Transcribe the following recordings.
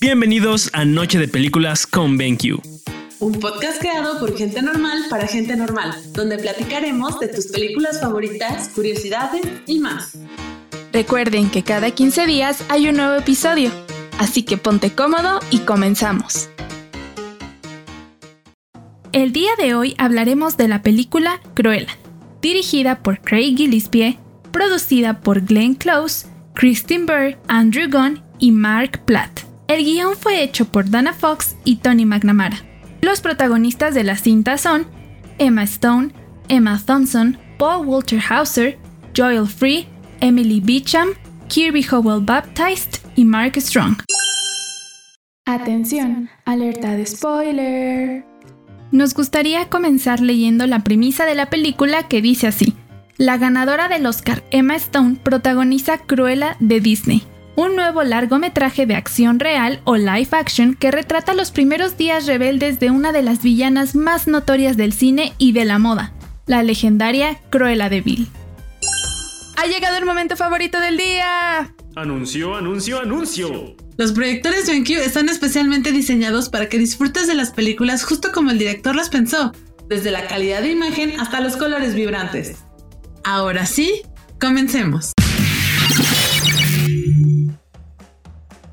Bienvenidos a Noche de Películas con BenQ. Un podcast creado por gente normal para gente normal, donde platicaremos de tus películas favoritas, curiosidades y más. Recuerden que cada 15 días hay un nuevo episodio, así que ponte cómodo y comenzamos. El día de hoy hablaremos de la película Cruella, dirigida por Craig Gillespie, producida por Glenn Close, Kristen Burr, Andrew Gunn y Mark Platt. El guion fue hecho por Dana Fox y Tony McNamara. Los protagonistas de la cinta son Emma Stone, Emma Thompson, Paul Walter Hauser, Joel Free, Emily Beecham, Kirby Howell Baptist y Mark Strong. Atención, alerta de spoiler. Nos gustaría comenzar leyendo la premisa de la película que dice así. La ganadora del Oscar, Emma Stone, protagoniza Cruella de Disney, un nuevo largometraje de acción real o live action que retrata los primeros días rebeldes de una de las villanas más notorias del cine y de la moda, la legendaria Cruella de Vil. ¡Ha llegado el momento favorito del día! Anuncio, anuncio, anuncio. Los proyectores BenQ están especialmente diseñados para que disfrutes de las películas justo como el director las pensó, desde la calidad de imagen hasta los colores vibrantes. Ahora sí, comencemos.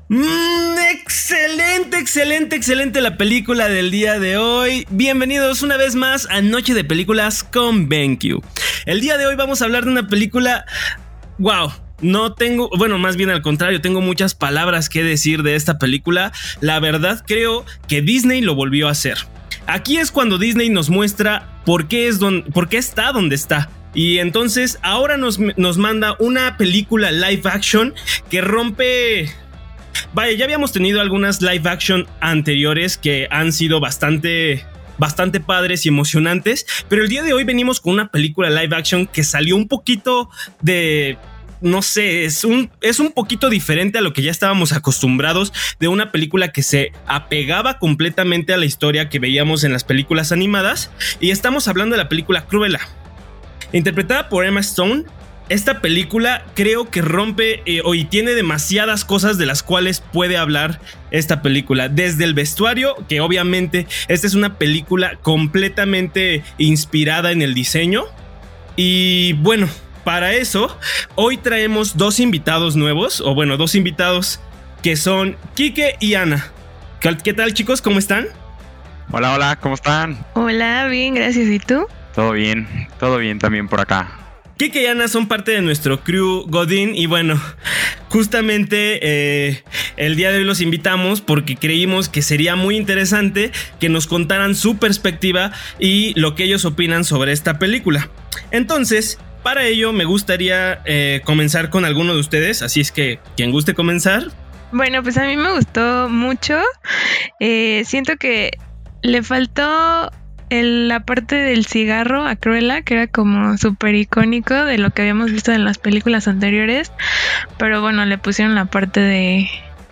Mm, excelente, excelente, excelente la película del día de hoy. Bienvenidos una vez más a Noche de Películas con BenQ. El día de hoy vamos a hablar de una película. ¡Wow! No tengo, bueno, más bien al contrario, tengo muchas palabras que decir de esta película. La verdad creo que Disney lo volvió a hacer. Aquí es cuando Disney nos muestra por qué, es por qué está donde está. Y entonces ahora nos, nos manda una película live action que rompe Vaya, ya habíamos tenido algunas live action anteriores que han sido bastante bastante padres y emocionantes, pero el día de hoy venimos con una película live action que salió un poquito de no sé, es un, es un poquito diferente a lo que ya estábamos acostumbrados de una película que se apegaba completamente a la historia que veíamos en las películas animadas. Y estamos hablando de la película Cruella. Interpretada por Emma Stone, esta película creo que rompe eh, y tiene demasiadas cosas de las cuales puede hablar esta película. Desde el vestuario, que obviamente esta es una película completamente inspirada en el diseño. Y bueno, para eso, hoy traemos dos invitados nuevos, o bueno, dos invitados que son Kike y Ana. ¿Qué tal chicos? ¿Cómo están? Hola, hola, ¿cómo están? Hola, bien, gracias. ¿Y tú? Todo bien, todo bien también por acá. Kike y Ana son parte de nuestro crew Godín y bueno, justamente eh, el día de hoy los invitamos porque creímos que sería muy interesante que nos contaran su perspectiva y lo que ellos opinan sobre esta película. Entonces, para ello me gustaría eh, comenzar con alguno de ustedes, así es que quien guste comenzar. Bueno, pues a mí me gustó mucho. Eh, siento que le faltó la parte del cigarro a Cruella, que era como súper icónico de lo que habíamos visto en las películas anteriores, pero bueno, le pusieron la parte de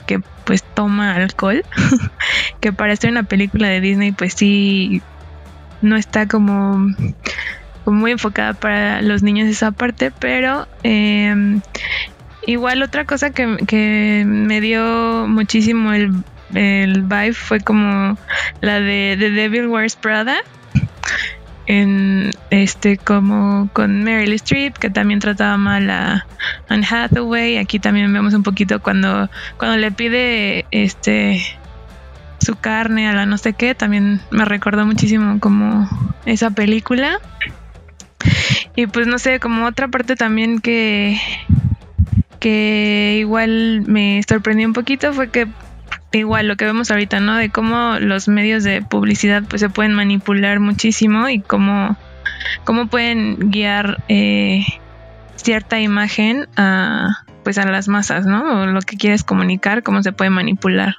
que pues toma alcohol, que para en una película de Disney pues sí no está como, muy enfocada para los niños esa parte, pero em, igual otra cosa que, que me dio muchísimo el el vibe fue como la de The Devil Wears Prada en este como con Meryl Streep que también trataba mal a Anne Hathaway. Aquí también vemos un poquito cuando cuando le pide este su carne a la no sé qué también me recordó muchísimo como esa película. Y pues no sé como otra parte también que que igual me sorprendió un poquito fue que igual lo que vemos ahorita, ¿no? De cómo los medios de publicidad pues se pueden manipular muchísimo y cómo, cómo pueden guiar eh, cierta imagen a pues a las masas, ¿no? O lo que quieres comunicar, cómo se puede manipular.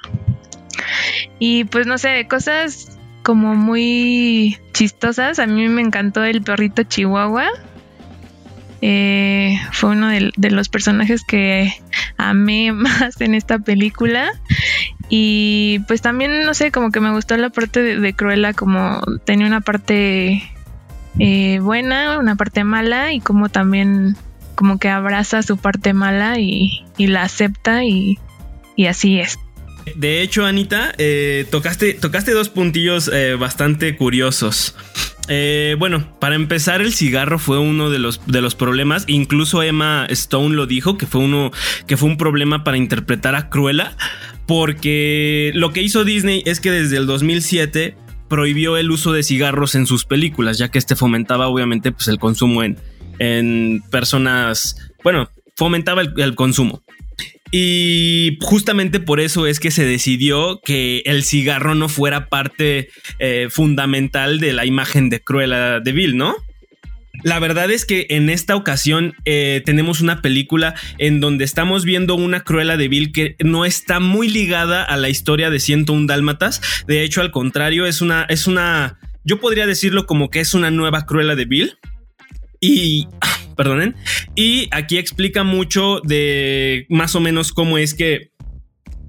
Y pues no sé, cosas como muy chistosas. A mí me encantó el perrito Chihuahua. Eh, fue uno de, los personajes que amé más en esta película y pues también, no sé, como que me gustó la parte de, Cruella, como tenía una parte eh, buena, una parte mala y como también como que abraza su parte mala y, la acepta y, así es. De hecho, Anita, eh, tocaste, tocaste dos puntillos eh, bastante curiosos. Eh, bueno, para empezar, el cigarro fue uno de los, de los problemas. Incluso Emma Stone lo dijo, que fue uno, que fue un problema para interpretar a Cruella. Porque lo que hizo Disney es que desde el 2007 prohibió el uso de cigarros en sus películas, ya que este fomentaba obviamente pues, el consumo en, en personas, bueno, fomentaba el, consumo. Y justamente por eso es que se decidió que el cigarro no fuera parte eh, fundamental de la imagen de Cruella de Vil, ¿no? La verdad es que en esta ocasión eh, tenemos una película en donde estamos viendo una Cruella de Vil que no está muy ligada a la historia de 101 Dálmatas. De hecho, al contrario, es una, es una, yo podría decirlo como que es una nueva Cruella de Vil. Y, perdonen, y aquí explica mucho de más o menos cómo es que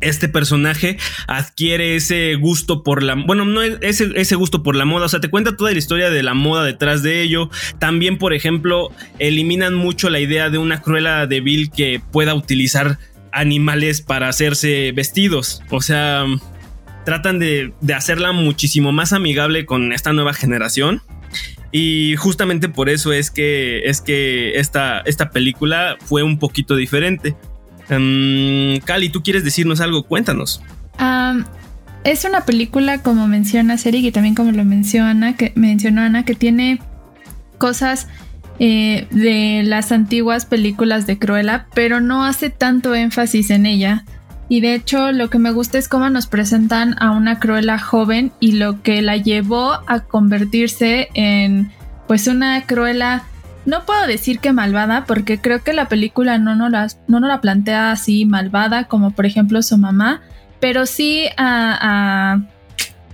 este personaje adquiere ese gusto por la bueno no ese, ese gusto por la moda. O sea te cuenta toda la historia de la moda detrás de ello. También por ejemplo eliminan mucho la idea de una cruela de Bill que pueda utilizar animales para hacerse vestidos. O sea tratan de, de hacerla muchísimo más amigable con esta nueva generación y justamente por eso es que es que esta, esta película fue un poquito diferente Um, Cali, ¿tú quieres decirnos algo? Cuéntanos. es una película, como menciona Seri, y también como lo menciona, que mencionó Ana, que tiene cosas eh, de las antiguas películas de Cruella, pero no hace tanto énfasis en ella. Y de hecho, lo que me gusta es cómo nos presentan a una Cruella joven y lo que la llevó a convertirse en pues una Cruella no puedo decir que malvada, porque creo que la película no nos la, no la plantea así malvada, como por ejemplo su mamá, pero sí a,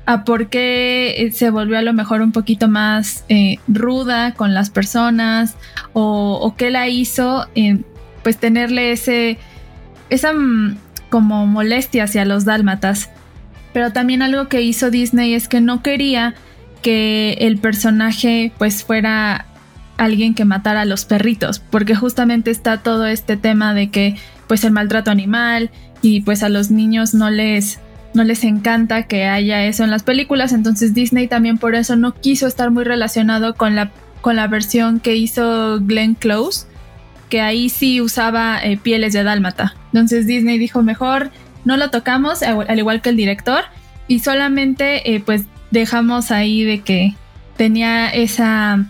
a, por qué se volvió a lo mejor un poquito más eh, ruda con las personas, o, o qué la hizo, eh, pues tenerle ese, esa mm, como molestia hacia los dálmatas. Pero también algo que hizo Disney es que no quería que el personaje pues fuera alguien que matara a los perritos, porque justamente está todo este tema de que pues el maltrato animal y pues a los niños no les no les encanta que haya eso en las películas, entonces Disney también por eso no quiso estar muy relacionado con la con la versión que hizo Glenn Close, que ahí sí usaba eh, pieles de dálmata. Entonces Disney dijo mejor no lo tocamos, al igual que el director, y solamente eh, pues dejamos ahí de que tenía esa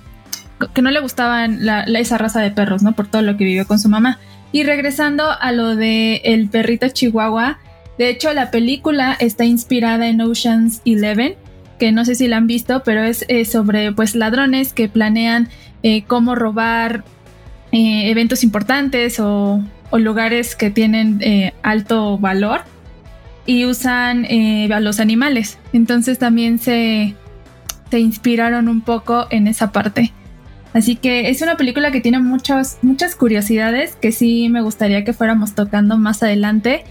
que no le gustaban esa raza de perros, ¿no? Por todo lo que vivió con su mamá. Y regresando a lo de el perrito chihuahua, de hecho la película está inspirada en Ocean's Eleven, que no sé si la han visto, pero es eh, sobre pues ladrones que planean cómo robar eh, eventos importantes o, lugares que tienen alto valor y usan a los animales. Entonces también se, se inspiraron un poco en esa parte. Así que es una película que tiene muchas, muchas curiosidades que sí me gustaría que fuéramos tocando más adelante.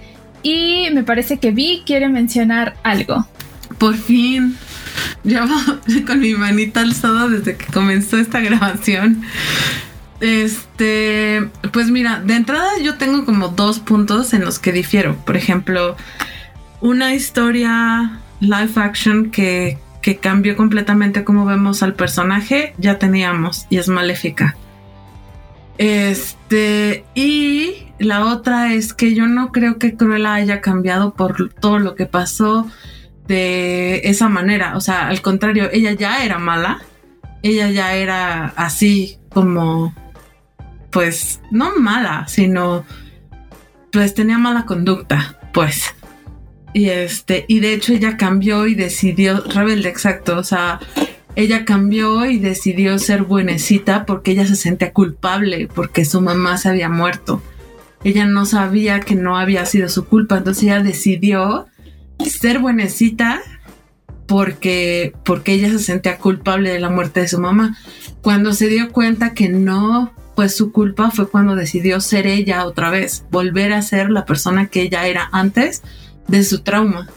Y me parece que Vi quiere mencionar algo. Por fin. Llevo con mi manita alzada desde que comenzó esta grabación. Este, pues mira, de entrada yo tengo como dos puntos en los que difiero. Por ejemplo, una historia live action que que cambió completamente cómo vemos al personaje, ya teníamos y es maléfica. Este, y la otra es que yo no creo que Cruella haya cambiado por todo lo que pasó de esa manera. O sea, al contrario, ella ya era mala. Ella ya era así como, pues, no mala, sino, pues tenía mala conducta, pues. Y este, y de hecho ella cambió y decidió, rebelde exacto, o sea, ella cambió y decidió ser buenecita porque ella se sentía culpable porque su mamá se había muerto. Ella no sabía que no había sido su culpa, entonces ella decidió ser buenecita porque, porque ella se sentía culpable de la muerte de su mamá. Cuando se dio cuenta que no, pues su culpa fue cuando decidió ser ella otra vez, volver a ser la persona que ella era antes de su trauma.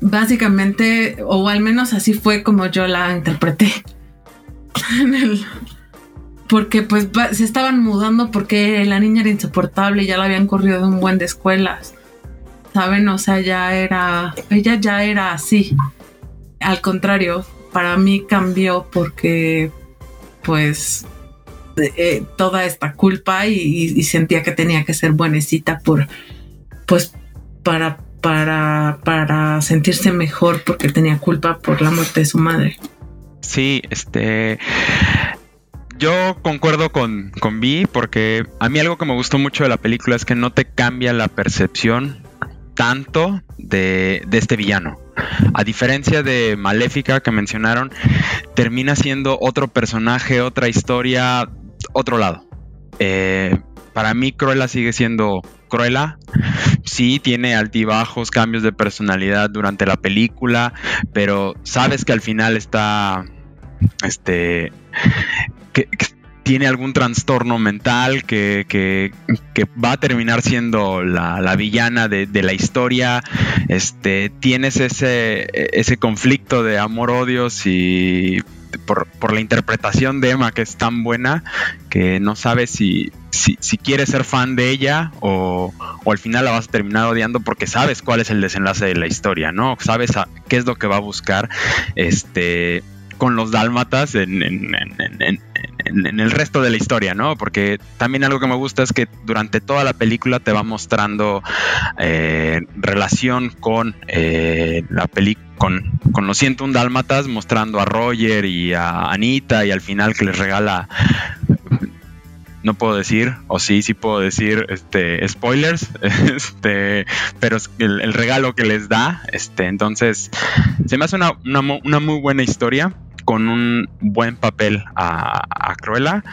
Básicamente, o al menos así fue como yo la interpreté. porque pues se estaban mudando porque la niña era insoportable ya la habían corrido de un buen de escuelas. ¿Saben? O sea, ya era, ella ya era así. Al contrario, para mí cambió porque pues eh, toda esta culpa y, sentía que tenía que ser buenecita por pues para para para sentirse mejor porque tenía culpa por la muerte de su madre. Sí, este yo concuerdo con, con Vi porque a mí algo que me gustó mucho de la película es que no te cambia la percepción tanto de, de, este villano. A diferencia de Maléfica que mencionaron, termina siendo otro personaje, otra historia, otro lado. Eh, para mí Cruella sigue siendo Cruella. Sí, tiene altibajos, cambios de personalidad durante la película, pero sabes que al final está este que, tiene algún trastorno mental que, va a terminar siendo la, villana de, la historia. Este, tienes ese, ese conflicto de amor-odios y por, la interpretación de Emma que es tan buena que no sabes si, si, quieres ser fan de ella o, al final la vas a terminar odiando porque sabes cuál es el desenlace de la historia, ¿no? Sabes qué es lo que va a buscar este con los dálmatas en, en, el resto de la historia, ¿no? Porque también algo que me gusta es que durante toda la película te va mostrando eh, relación con eh, la película. Con, con los 101 Dálmatas, mostrando a Roger y a Anita, y al final que les regala no puedo decir, o sí, sí puedo decir, este, spoilers, este, pero el, el, regalo que les da, este, entonces, se me hace una, una muy buena historia con un buen papel a, Cruella,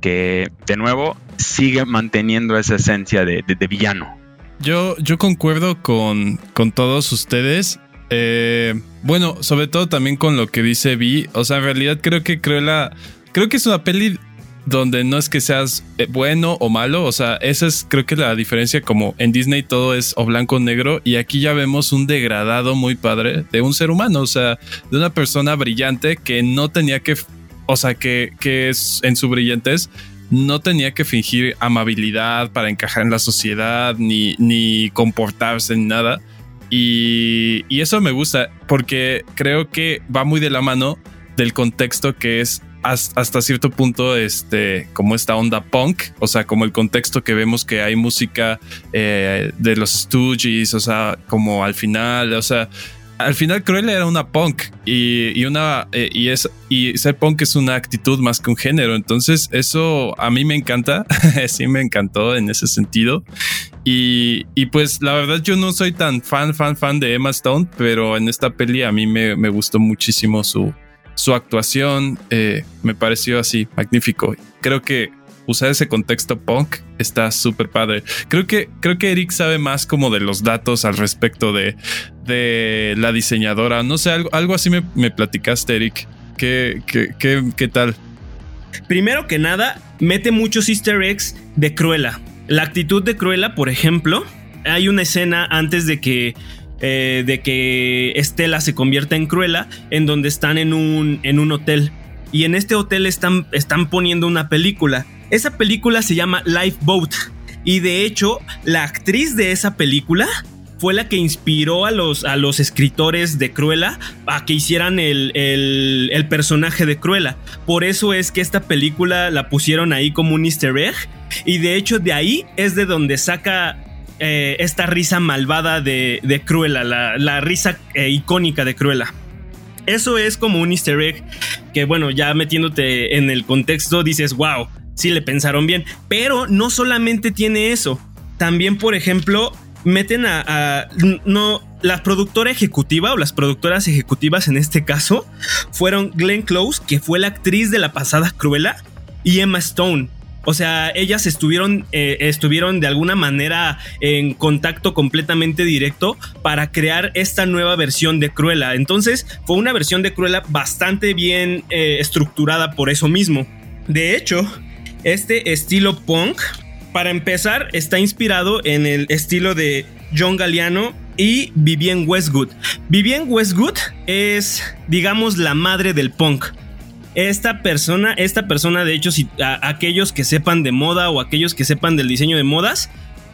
que de nuevo sigue manteniendo esa esencia de, villano. Yo, yo concuerdo con, con todos ustedes. Eh, bueno, sobre todo también con lo que dice Vi. O sea, en realidad creo que Cruella. Creo que es una peli donde no es que seas eh, bueno o malo, o sea, esa es creo que la diferencia como en Disney todo es o blanco o negro y aquí ya vemos un degradado muy padre de un ser humano, o sea, de una persona brillante que no tenía que, o sea, que, que es en su brillantez no tenía que fingir amabilidad para encajar en la sociedad ni, ni comportarse ni nada. Y, y eso me gusta porque creo que va muy de la mano del contexto que es hasta cierto punto, este, como esta onda punk, o sea, como el contexto que vemos que hay música eh, de los Stooges, o sea, como al final, o sea, al final Cruella era una punk y, una eh, y es y ser punk es una actitud más que un género. Entonces eso a mí me encanta sí me encantó en ese sentido. Y, y, pues la verdad yo no soy tan fan fan fan de Emma Stone pero en esta peli a mí me, me gustó muchísimo su su actuación eh, me pareció así magnífico. Creo que usar ese contexto punk está súper padre. Creo que, creo que Eric sabe más como de los datos al respecto de, de la diseñadora. No sé, algo, algo así me, me platicaste, Eric. ¿Qué, qué, qué, qué tal? Primero que nada, mete muchos easter eggs de Cruella. La actitud de Cruella, por ejemplo, hay una escena antes de que eh, de que Estela se convierta en Cruella, en donde están en un, en un hotel. Y en este hotel están, están poniendo una película. Esa película se llama Lifeboat. Y de hecho, la actriz de esa película fue la que inspiró a los, a los escritores de Cruella a que hicieran el, el, personaje de Cruella. Por eso es que esta película la pusieron ahí como un easter egg. Y de hecho de ahí es de donde saca eh, esta risa malvada de, de Cruella, la, risa eh, icónica de Cruella. Eso es como un easter egg que, bueno, ya metiéndote en el contexto, dices, wow, sí le pensaron bien. Pero no solamente tiene eso. También, por ejemplo, meten a, no la productora ejecutiva o las productoras ejecutivas en este caso fueron Glenn Close, que fue la actriz de la pasada Cruella, y Emma Stone, o sea, ellas estuvieron, eh, estuvieron de alguna manera en contacto completamente directo para crear esta nueva versión de Cruella. Entonces, fue una versión de Cruella bastante bien eh, estructurada por eso mismo. De hecho, este estilo punk, para empezar, está inspirado en el estilo de John Galliano y Vivienne Westwood. Vivienne Westwood es, digamos, la madre del punk esta persona, esta persona, de hecho, si aquellos que sepan de moda o aquellos que sepan del diseño de modas,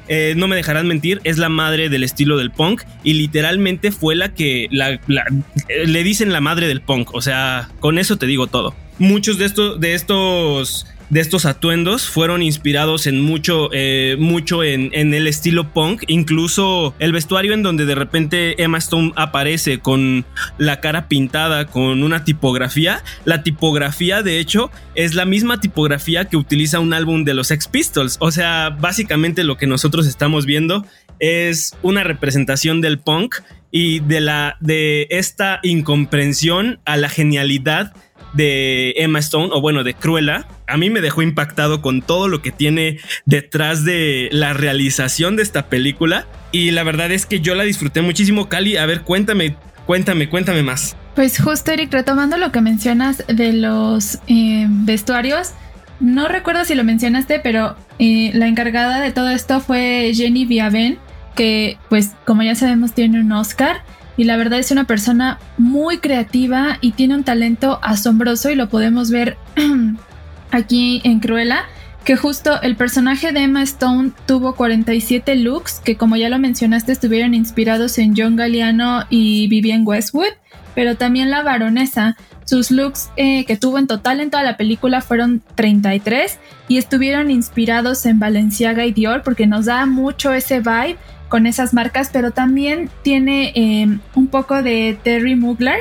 eh, no me dejarán mentir, es la madre del estilo del punk y literalmente fue la que le dicen la madre del punk. O sea, con eso te digo todo. Muchos de estos, de estos de estos atuendos fueron inspirados en mucho, eh, mucho en, el estilo punk. Incluso el vestuario en donde de repente Emma Stone aparece con la cara pintada con una tipografía. La tipografía, de hecho, es la misma tipografía que utiliza un álbum de los Ex Pistols. O sea, básicamente lo que nosotros estamos viendo es una representación del punk y de la de esta incomprensión a la genialidad de Emma Stone, o bueno, de Cruella, a mí me dejó impactado con todo lo que tiene detrás de la realización de esta película. Y la verdad es que yo la disfruté muchísimo. Cali, a ver, cuéntame, cuéntame, cuéntame más. Pues justo, Eric, retomando lo que mencionas de los eh, vestuarios, no recuerdo si lo mencionaste, pero eh, la encargada de todo esto fue Jenny Viaven, que pues como ya sabemos tiene un Oscar y la verdad es una persona muy creativa y tiene un talento asombroso y lo podemos ver aquí en Cruella que justo el personaje de Emma Stone tuvo 47 looks que como ya lo mencionaste estuvieron inspirados en John Galliano y Vivienne Westwood, pero también la baronesa. Sus looks eh, que tuvo en total en toda la película fueron 33 y estuvieron inspirados en Balenciaga y Dior porque nos da mucho ese vibe con esas marcas, pero también tiene em, un poco de Terry Mugler,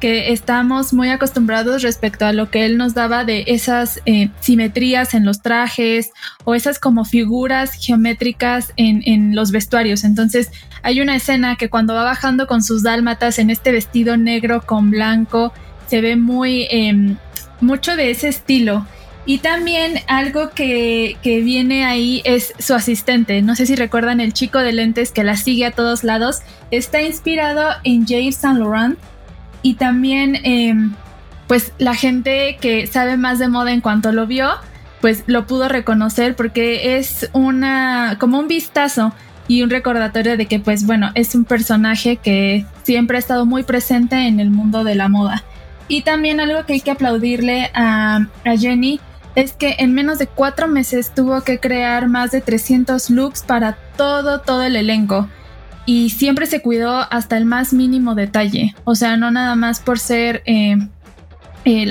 que estamos muy acostumbrados respecto a lo que él nos daba de esas eh, simetrías en los trajes o esas como figuras geométricas en, en, los vestuarios. Entonces hay una escena que cuando va bajando con sus dálmatas en este vestido negro con blanco, se ve muy em, mucho de ese estilo. Y también algo que, viene ahí es su asistente. No sé si recuerdan el chico de lentes que la sigue a todos lados. Está inspirado en James Saint Laurent. Y también, em, pues la gente que sabe más de moda en cuanto lo vio, pues lo pudo reconocer porque es una, como un vistazo y un recordatorio de que, pues bueno, es un personaje que siempre ha estado muy presente en el mundo de la moda. Y también algo que hay que aplaudirle a, a Jenny es que en menos de cuatro meses tuvo que crear más de 300 looks para todo, todo el elenco. Y siempre se cuidó hasta el más mínimo detalle. O sea, no nada más por ser eh,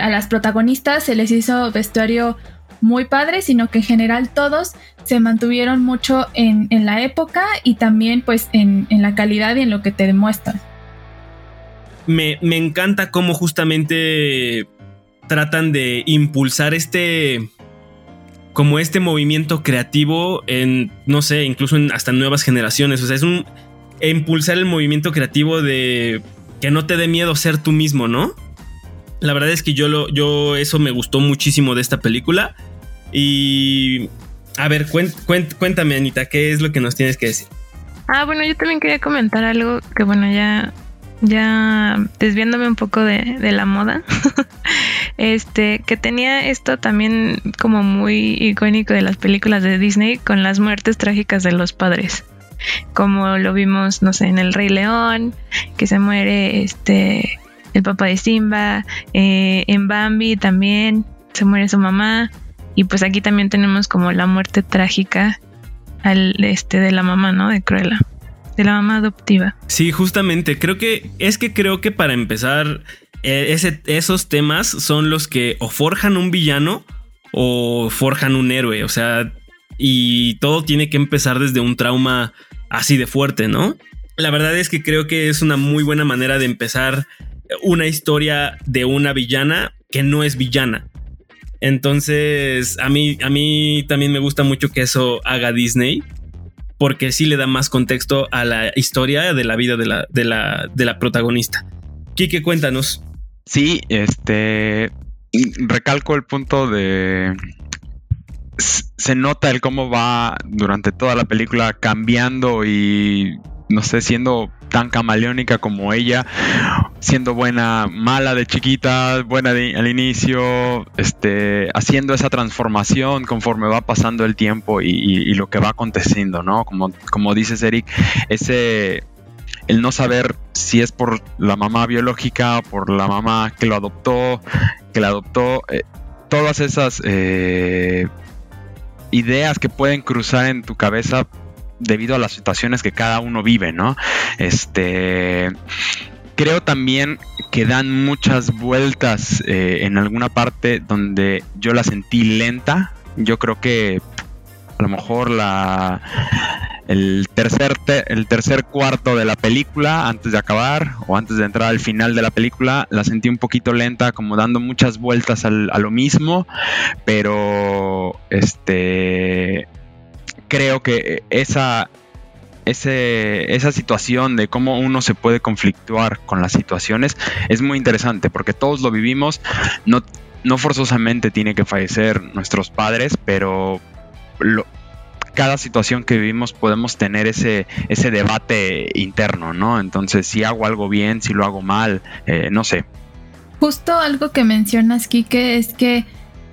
a las protagonistas se les hizo vestuario muy padre, sino que en general todos se mantuvieron mucho en, la época y también pues en, la calidad y en lo que te demuestran. Me, me encanta cómo justamente tratan de impulsar este como este movimiento creativo en no sé, incluso en hasta nuevas generaciones, o sea, es un impulsar el movimiento creativo de que no te dé miedo ser tú mismo, ¿no? La verdad es que yo lo yo eso me gustó muchísimo de esta película y a ver, cuéntame Anita, ¿qué es lo que nos tienes que decir? Ah, bueno, yo también quería comentar algo que bueno, ya ya desviándome un poco de, de la moda, este, que tenía esto también como muy icónico de las películas de Disney con las muertes trágicas de los padres. Como lo vimos, no sé, en El Rey León, que se muere este el papá de Simba, eh, en Bambi también se muere su mamá, y pues aquí también tenemos como la muerte trágica al este de la mamá, ¿no? De Cruella de la mamá adoptiva. Sí, justamente, creo que es que creo que para empezar, eh, esos temas son los que o forjan un villano o forjan un héroe, o sea, y todo tiene que empezar desde un trauma así de fuerte, ¿no? La verdad es que creo que es una muy buena manera de empezar una historia de una villana que no es villana. Entonces, a mí, a mí también me gusta mucho que eso haga Disney porque sí le da más contexto a la historia de la vida de la, de la, de la protagonista. Kike, cuéntanos. Sí, este. Recalco el punto de. Se nota el cómo va durante toda la película cambiando y no sé, siendo tan camaleónica como ella, siendo buena, mala de chiquita, buena al inicio, este, haciendo esa transformación conforme va pasando el tiempo y, lo que va aconteciendo, ¿no? Como, como dices, Eric, ese, el no saber si es por la mamá biológica por la mamá que lo adoptó, que la adoptó, eh, todas esas eh, ideas que pueden cruzar en tu cabeza debido a las situaciones que cada uno vive, ¿no? Este creo también que dan muchas vueltas eh, en alguna parte donde yo la sentí lenta. Yo creo que a lo mejor la el tercer el tercer cuarto de la película antes de acabar o antes de entrar al final de la película la sentí un poquito lenta como dando muchas vueltas a lo mismo pero este creo que esa esa situación de cómo uno se puede conflictuar con las situaciones es muy interesante porque todos lo vivimos, no, no forzosamente tiene que fallecer nuestros padres, pero cada situación que vivimos podemos tener ese, ese debate interno, ¿no? Entonces, si hago algo bien, si lo hago mal, eh, no sé. Justo algo que mencionas, Kike, es que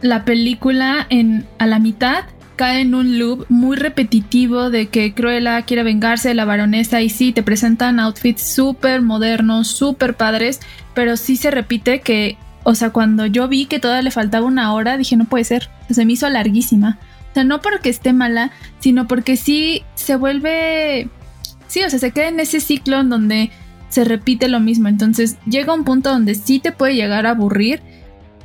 la película en, a la mitad cae en un loop muy repetitivo de que Cruella quiere vengarse de la baronesa y sí, te presentan outfits súper modernos, súper padres, pero sí se repite que, o sea, cuando yo vi que todavía le faltaba una hora, dije, no puede ser, se me hizo larguísima. O sea, no porque esté mala, sino porque sí se vuelve, sí, o sea, se queda en ese ciclo en donde se repite lo mismo. Entonces llega un punto donde sí te puede llegar a aburrir,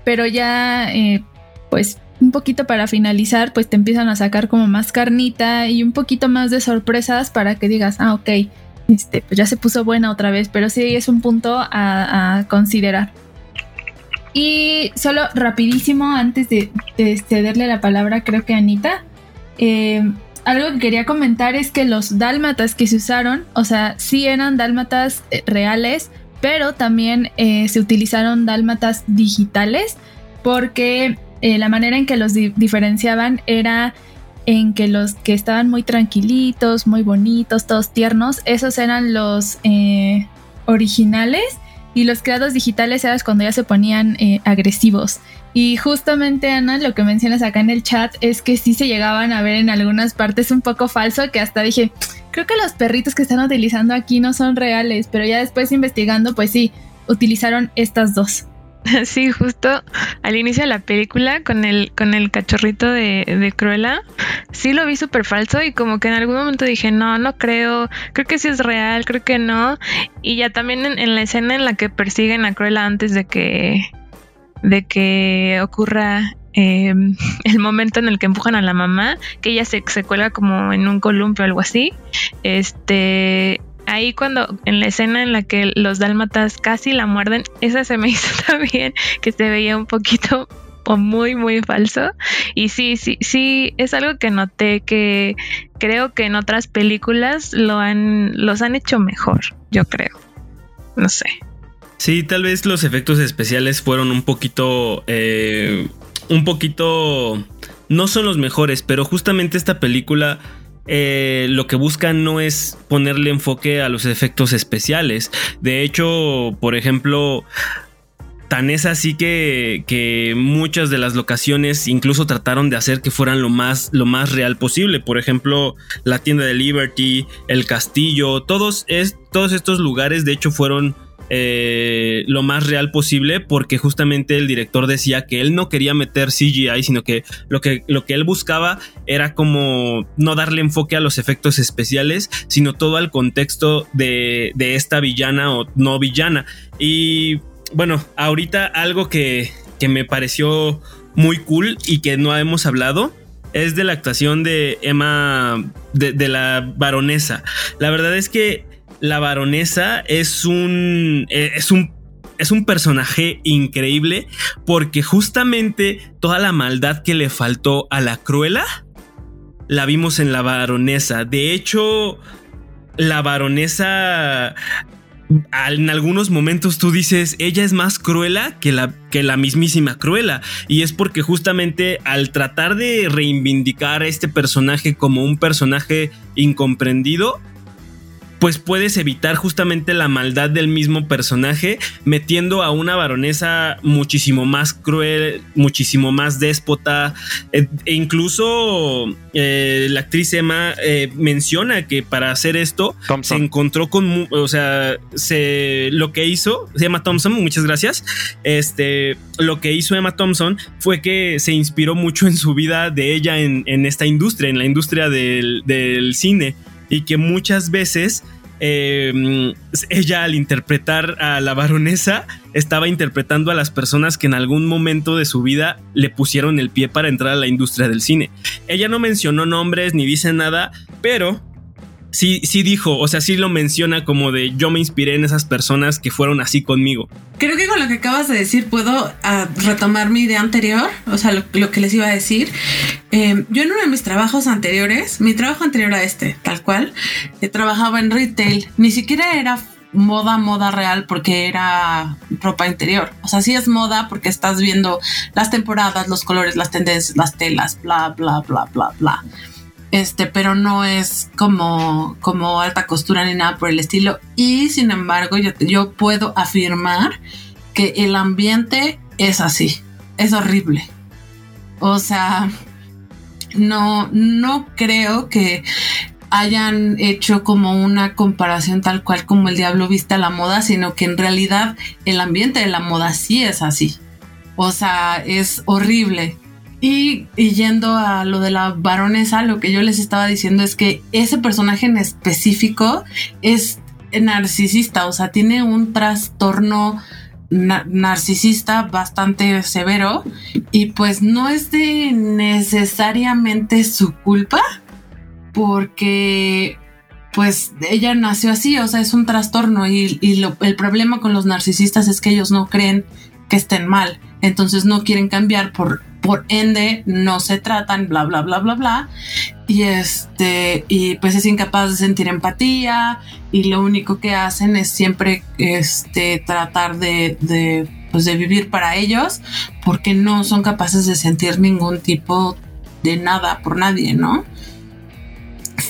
pero ya, eh, pues un poquito para finalizar, pues te empiezan a sacar como más carnita y un poquito más de sorpresas para que digas, ah, ok, este, pues ya se puso buena otra vez, pero sí es un punto a, considerar. Y solo rapidísimo, antes de, cederle la palabra, creo que a Anita, eh, algo que quería comentar es que los dálmatas que se usaron, o sea, sí eran dálmatas eh, reales, pero también eh, se utilizaron dálmatas digitales porque eh, la manera en que los diferenciaban era en que los que estaban muy tranquilitos, muy bonitos, todos tiernos, esos eran los eh, originales y los creados digitales eran cuando ya se ponían eh, agresivos. Y justamente, Ana, lo que mencionas acá en el chat es que sí se llegaban a ver en algunas partes un poco falso, que hasta dije, creo que los perritos que están utilizando aquí no son reales, pero ya después investigando, pues sí, utilizaron estas dos. Sí, justo al inicio de la película con el, con el cachorrito de, de Cruella, sí lo vi súper falso y como que en algún momento dije, no, no creo, creo que sí es real, creo que no. Y ya también en, la escena en la que persiguen a Cruella antes de que, de que ocurra em, el momento en el que empujan a la mamá, que ella se, se cuelga como en un columpio o algo así, este ahí cuando en la escena en la que los dálmatas casi la muerden, esa se me hizo también que se veía un poquito o muy muy falso. Y sí sí sí es algo que noté que creo que en otras películas lo han los han hecho mejor yo creo. No sé. Sí tal vez los efectos especiales fueron un poquito eh, un poquito no son los mejores pero justamente esta película eh, lo que buscan no es ponerle enfoque a los efectos especiales. De hecho, por ejemplo, tan es así que, que, muchas de las locaciones incluso trataron de hacer que fueran lo más, lo más real posible. Por ejemplo, la tienda de Liberty, el castillo, todos, es, todos estos lugares de hecho fueron eh, lo más real posible porque justamente el director decía que él no quería meter CGI, sino que lo que, lo que él buscaba era como no darle enfoque a los efectos especiales, sino todo al contexto de, de esta villana o no villana. Y bueno, ahorita algo que, que me pareció muy cool y que no hemos hablado es de la actuación de Emma, de, de, la baronesa. La verdad es que la baronesa es un, eh, es un es un personaje increíble porque justamente toda la maldad que le faltó a la cruela la vimos en la baronesa. De hecho, la baronesa en algunos momentos tú dices, ella es más cruela que la, que la mismísima cruela. Y es porque justamente al tratar de reivindicar a este personaje como un personaje incomprendido, pues puedes evitar justamente la maldad del mismo personaje metiendo a una baronesa muchísimo más cruel, muchísimo más déspota. E incluso eh, la actriz Emma eh, menciona que para hacer esto se encontró con, o sea, se, lo que hizo, se llama Thompson, muchas gracias, este, lo que hizo Emma Thompson fue que se inspiró mucho en su vida de ella en, esta industria, en la industria del, del cine y que muchas veces eh, ella al interpretar a la baronesa estaba interpretando a las personas que en algún momento de su vida le pusieron el pie para entrar a la industria del cine. Ella no mencionó nombres ni dice nada, pero sí, sí dijo, o sea, sí lo menciona como de yo me inspiré en esas personas que fueron así conmigo. Creo que con lo que acabas de decir puedo ah, retomar mi idea anterior, o sea, lo, que les iba a decir. Em, yo en uno de mis trabajos anteriores, mi trabajo anterior a este, tal cual, eh, trabajaba en retail, ni siquiera era moda, moda real porque era ropa interior. O sea, sí es moda porque estás viendo las temporadas, los colores, las tendencias, las telas, bla, bla, bla, bla, bla este, pero no es como, como alta costura ni nada por el estilo. Y sin embargo, yo, yo puedo afirmar que el ambiente es así, es horrible. O sea, no, no creo que hayan hecho como una comparación tal cual como el diablo viste a la moda, sino que en realidad el ambiente de la moda sí es así. O sea, es horrible. Y, yendo a lo de la baronesa, lo que yo les estaba diciendo es que ese personaje en específico es narcisista, o sea, tiene un trastorno narcisista bastante severo y pues no es de necesariamente su culpa porque pues ella nació así, o sea, es un trastorno y, el problema con los narcisistas es que ellos no creen que estén mal, entonces no quieren cambiar por por ende no se tratan, bla, bla, bla, bla, bla. Y este, y pues es incapaz de sentir empatía y lo único que hacen es siempre este, tratar de, de, pues de vivir para ellos porque no son capaces de sentir ningún tipo de nada por nadie, ¿no?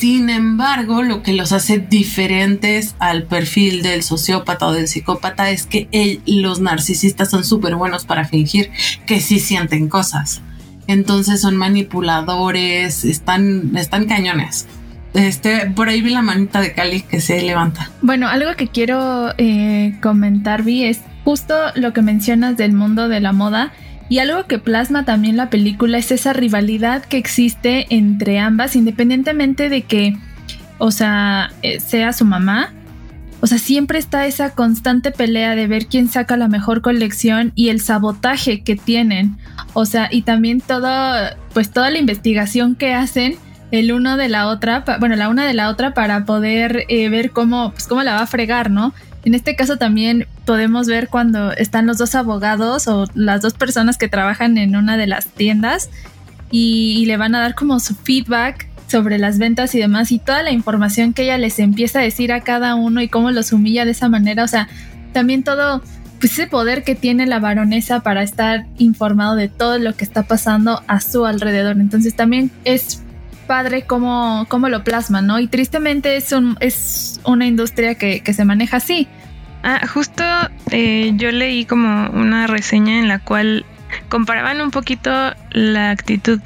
Sin embargo, lo que los hace diferentes al perfil del sociópata o del psicópata es que los narcisistas son súper buenos para fingir que sí sienten cosas. Entonces son manipuladores, están, están cañones. Este, por ahí vi la manita de Cali que se levanta. Bueno, algo que quiero eh, comentar, Vi, es justo lo que mencionas del mundo de la moda y algo que plasma también la película es esa rivalidad que existe entre ambas, independientemente de que, o sea, eh, sea su mamá. O sea, siempre está esa constante pelea de ver quién saca la mejor colección y el sabotaje que tienen. O sea, y también pues toda la investigación que hacen el uno de la otra, bueno, la una de la otra para poder eh, ver cómo, pues cómo la va a fregar, ¿no? En este caso también podemos ver cuando están los dos abogados o las dos personas que trabajan en una de las tiendas y, le van a dar como su feedback sobre las ventas y demás y toda la información que ella les empieza a decir a cada uno y cómo los humilla de esa manera. O sea, también todo pues, ese poder que tiene la baronesa para estar informado de todo lo que está pasando a su alrededor. Entonces también es padre cómo, cómo lo plasma, ¿no? Y tristemente es, un, es una industria que, se maneja así. Ah, justo eh, yo leí como una reseña en la cual comparaban un poquito la actitud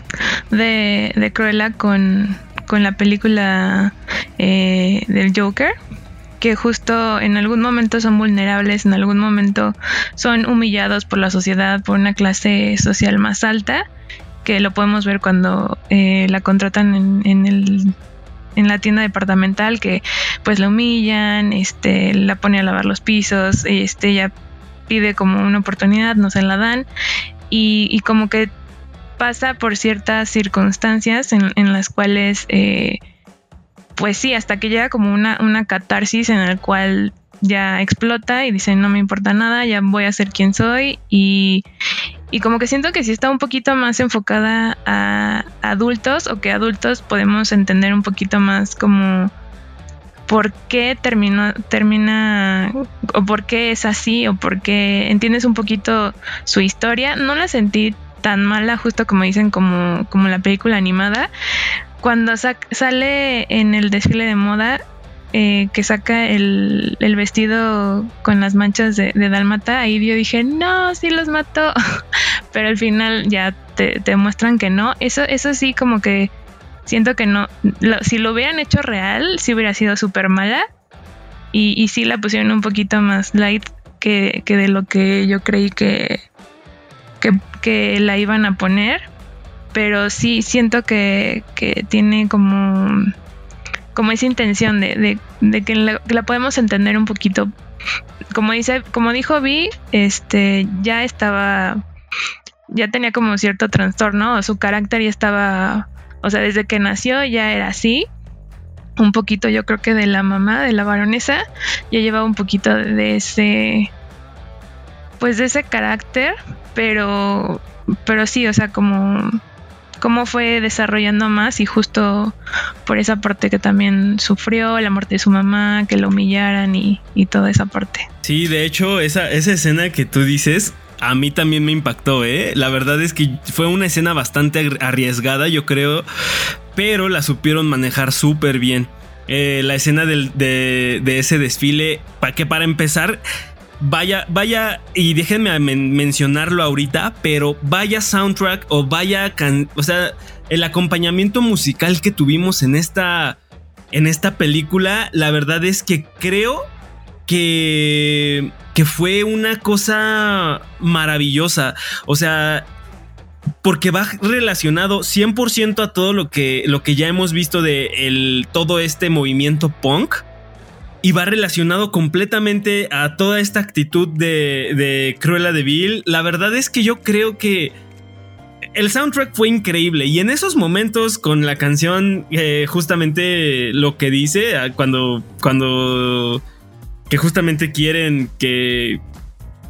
de, de Cruella con, con la película eh, del Joker que justo en algún momento son vulnerables, en algún momento son humillados por la sociedad, por una clase social más alta que lo podemos ver cuando eh, la contratan en, el en la tienda departamental que pues la humillan, este, la pone a lavar los pisos, este, ella pide como una oportunidad, no se la dan y, como que pasa por ciertas circunstancias en, las cuales eh, pues sí, hasta que llega como una, una catarsis en la cual ya explota y dice no me importa nada, ya voy a ser quien soy y, y como que siento que sí está un poquito más enfocada a adultos o que adultos podemos entender un poquito más como por qué termina o por qué es así o por qué entiendes un poquito su historia. No la sentí tan mala justo como dicen como, como la película animada. Cuando sale en el desfile de moda eh, que saca el, el, vestido con las manchas de, Dalmata, ahí yo dije, no, sí los mató. Pero al final ya te, te, muestran que no. Eso, eso sí, como que siento que no. Si lo hubieran hecho real, sí hubiera sido súper mala. Y, y sí la pusieron un poquito más light que, que de lo que yo creí que, que, que la iban a poner pero sí siento que, que tiene como, como esa intención de, de, que, la, que, la, podemos entender un poquito. Como dice, como dijo Vi, este ya estaba, ya tenía como cierto trastorno, su carácter ya estaba, o sea, desde que nació ya era así. Un poquito, yo creo que de la mamá, de la baronesa, ya llevaba un poquito de ese, pues de ese carácter, pero, pero sí, o sea, como cómo fue desarrollando más y justo por esa parte que también sufrió, la muerte de su mamá, que lo humillaran y, y toda esa parte. Sí, de hecho, esa, esa escena que tú dices, a mí también me impactó, ¿eh? La verdad es que fue una escena bastante arriesgada, yo creo, pero la supieron manejar súper bien. Eh, la escena del, de, de, ese desfile, para que para empezar vaya, vaya, y déjenme mencionarlo ahorita, pero vaya soundtrack o vaya, o sea, el acompañamiento musical que tuvimos en esta, en esta película, la verdad es que creo que, que fue una cosa maravillosa. O sea, porque va relacionado 100% a todo lo que, lo que ya hemos visto de el, todo este movimiento punk y va relacionado completamente a toda esta actitud de, de Cruella de Vil. La verdad es que yo creo que el soundtrack fue increíble y en esos momentos con la canción eh, justamente lo que dice cuando cuando que justamente quieren que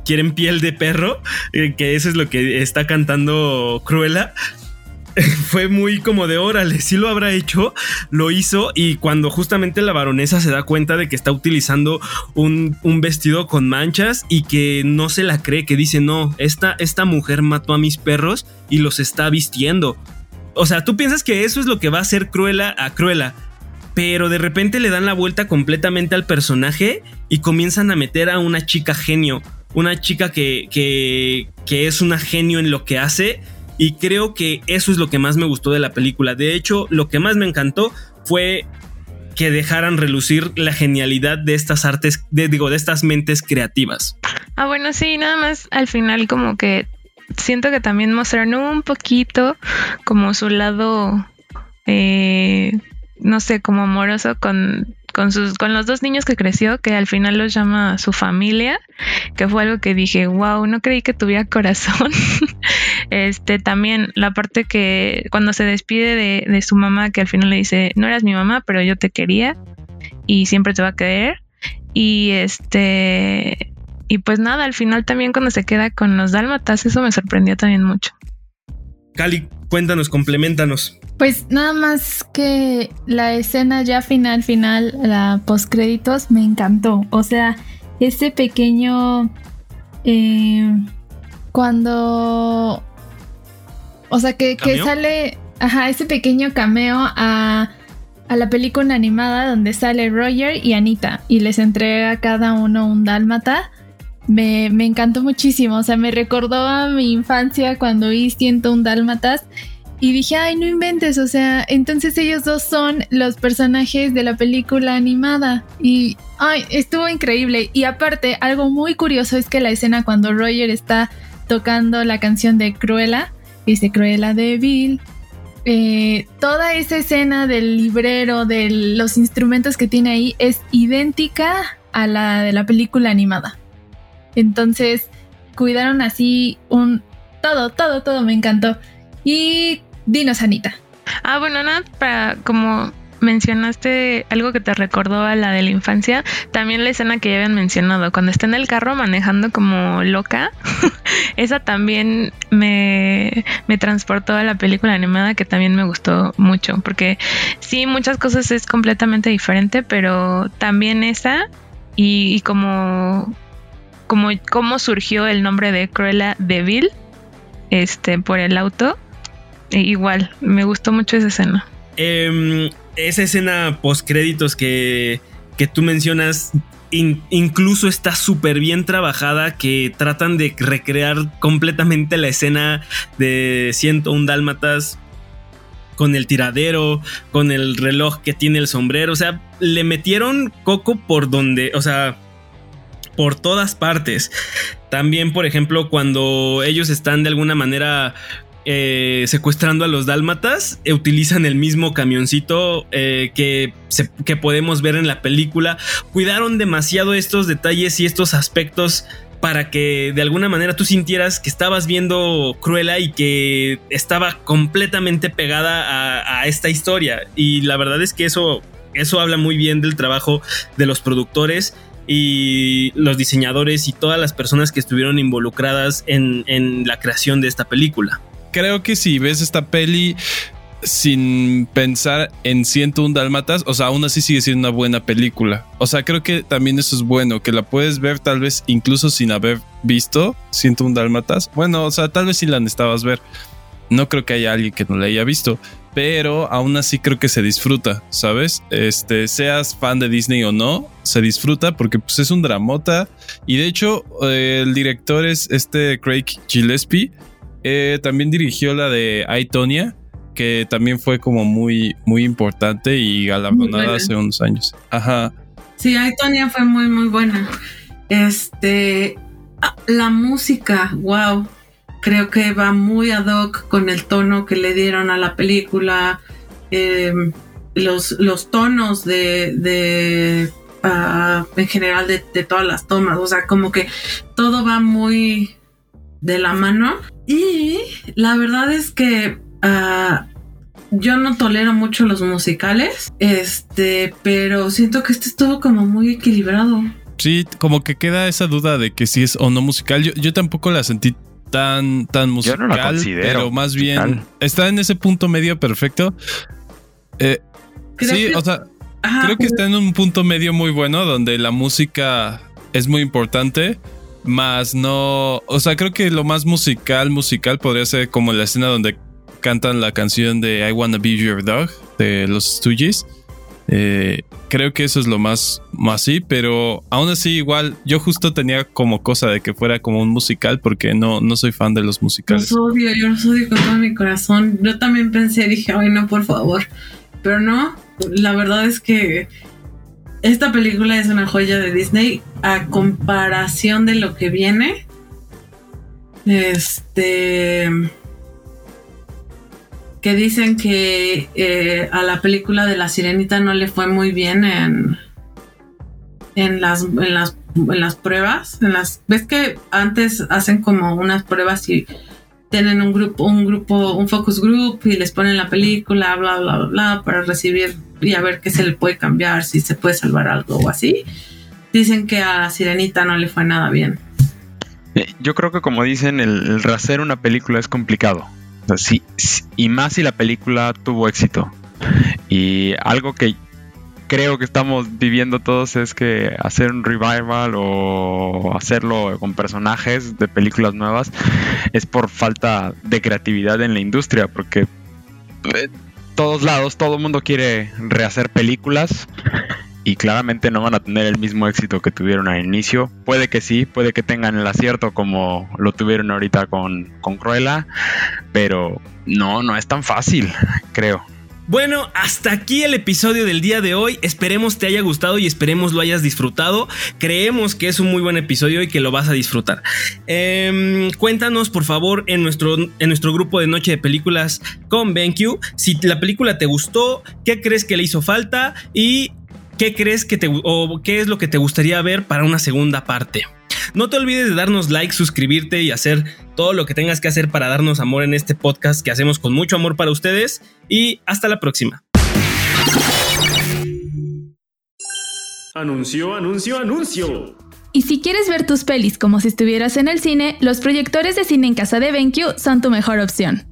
quieren piel de perro eh, que eso es lo que está cantando Cruella fue muy como de órale, si lo habrá hecho, lo hizo y cuando justamente la baronesa se da cuenta de que está utilizando un, un, vestido con manchas y que no se la cree, que dice, no, esta, esta mujer mató a mis perros y los está vistiendo. O sea, tú piensas que eso es lo que va a hacer Cruella a Cruella, pero de repente le dan la vuelta completamente al personaje y comienzan a meter a una chica genio, una chica que, que es una genio en lo que hace y creo que eso es lo que más me gustó de la película. De hecho, lo que más me encantó fue que dejaran relucir la genialidad de estas artes, digo, de estas mentes creativas. Ah, bueno, sí, nada más al final como que siento que también mostraron un poquito como su lado, eh, no sé, como amoroso con con sus con los dos niños que creció que al final los llama su familia que fue algo que dije wow no creí que tuviera corazón este también la parte que cuando se despide de, de, su mamá que al final le dice no eras mi mamá pero yo te quería y siempre te va a querer y este y pues nada al final también cuando se queda con los dálmatas eso me sorprendió también mucho. Cali cuéntanos complementanos pues nada más que la escena ya final, final, la post créditos, me encantó. O sea, ese pequeño. Eh, cuando. O sea, que, que, sale. Ajá, ese pequeño cameo a, a la película animada donde sale Roger y Anita y les entrega a cada uno un dálmata. Me, me encantó muchísimo. O sea, me recordó a mi infancia cuando vi 101 dálmatas y dije, ay, no inventes, o sea, entonces ellos dos son los personajes de la película animada. Y, ay, estuvo increíble. Y aparte, algo muy curioso es que la escena cuando Roger está tocando la canción de Cruella, dice Cruella de Bill, eh, toda esa escena del librero, de los instrumentos que tiene ahí, es idéntica a la de la película animada. Entonces, cuidaron así un... Todo, todo, todo me encantó. Y dinos, Anita. Ah, bueno, nada, para como mencionaste algo que te recordó a la de la infancia, también la escena que ya habían mencionado, cuando está en el carro manejando como loca, esa también me, me transportó a la película animada que también me gustó mucho, porque sí, muchas cosas es completamente diferente, pero también esa y, y como, como surgió el nombre de Cruella de este, por el auto, igual, me gustó mucho esa escena. Eh, esa escena post créditos que, que tú mencionas incluso está súper bien trabajada que tratan de recrear completamente la escena de 101 Dálmatas con el tiradero, con el reloj que tiene el sombrero, o sea, le metieron coco por donde, o sea, por todas partes. También, por ejemplo, cuando ellos están de alguna manera eh, secuestrando a los dálmatas, eh, utilizan el mismo camioncito eh, que, que podemos ver en la película. Cuidaron demasiado estos detalles y estos aspectos para que de alguna manera tú sintieras que estabas viendo Cruella y que estaba completamente pegada a, a, esta historia. Y la verdad es que eso, eso habla muy bien del trabajo de los productores y los diseñadores y todas las personas que estuvieron involucradas en, en la creación de esta película creo que si ves esta peli sin pensar en 101 Dalmatas, o sea, aún así sigue siendo una buena película. O sea, creo que también eso es bueno, que la puedes ver tal vez incluso sin haber visto 101 Dalmatas. Bueno, o sea, tal vez si la necesitabas ver. No creo que haya alguien que no la haya visto, pero aún así creo que se disfruta, ¿sabes? Este, seas fan de Disney o no, se disfruta porque pues es un dramota y de hecho eh, el director es este Craig Gillespie eh, también dirigió la de Aitonia, que también fue como muy, muy importante y galardonada hace unos años. Ajá. Sí, Aitonia fue muy, muy buena. Este, ah, la música, wow, creo que va muy ad hoc con el tono que le dieron a la película. Em, los, los tonos de, ah, en general de, de, todas las tomas, o sea, como que todo va muy de la mano y la verdad es que ah, yo no tolero mucho los musicales, este, pero siento que este estuvo como muy equilibrado. Sí, como que queda esa duda de que si es o no musical. Yo, tampoco la sentí tan, tan musical, pero más bien está en ese punto medio perfecto. Eh, sí, o sea, creo que está en un punto medio muy bueno donde la música es muy importante más no, o sea, creo que lo más musical, musical podría ser como la escena donde cantan la canción de I Wanna Be Your Dog de los Stooges. Eh, creo que eso es lo más, más así, pero aún así igual yo justo tenía como cosa de que fuera como un musical porque no, no soy fan de los musicales. Los odio, yo los odio con todo mi corazón. Yo también pensé, dije, ay no, por favor. Pero no, la verdad es que esta película es una joya de Disney a comparación de lo que viene. Este. Que dicen que eh, a la película de La Sirenita no le fue muy bien en. En las, en las, en las pruebas. En las, ¿Ves que antes hacen como unas pruebas y tienen un grupo, un grupo, un focus group y les ponen la película, bla, bla, bla, bla, para recibir y a ver qué se le puede cambiar, si se puede salvar algo o así. Dicen que a Sirenita no le fue nada bien. Eh, yo creo que como dicen, el, el una película es complicado. sí, y más si la película tuvo éxito. Y algo que creo que estamos viviendo todos es que hacer un revival o hacerlo con personajes de películas nuevas es por falta de creatividad en la industria, porque eh, todos lados todo el mundo quiere rehacer películas y claramente no van a tener el mismo éxito que tuvieron al inicio. Puede que sí, puede que tengan el acierto como lo tuvieron ahorita con, con Cruella, pero no, no es tan fácil, creo. Bueno, hasta aquí el episodio del día de hoy. Esperemos te haya gustado y esperemos lo hayas disfrutado. Creemos que es un muy buen episodio y que lo vas a disfrutar. Em, cuéntanos, por favor, en nuestro, en nuestro grupo de Noche de Películas con BenQ si la película te gustó, qué crees que le hizo falta y qué crees que te o qué es lo que te gustaría ver para una segunda parte. No te olvides de darnos like, suscribirte y hacer todo lo que tengas que hacer para darnos amor en este podcast que hacemos con mucho amor para ustedes. Y hasta la próxima. Anuncio, anuncio, anuncio. Y si quieres ver tus pelis como si estuvieras en el cine, los proyectores de cine en casa de BenQ son tu mejor opción.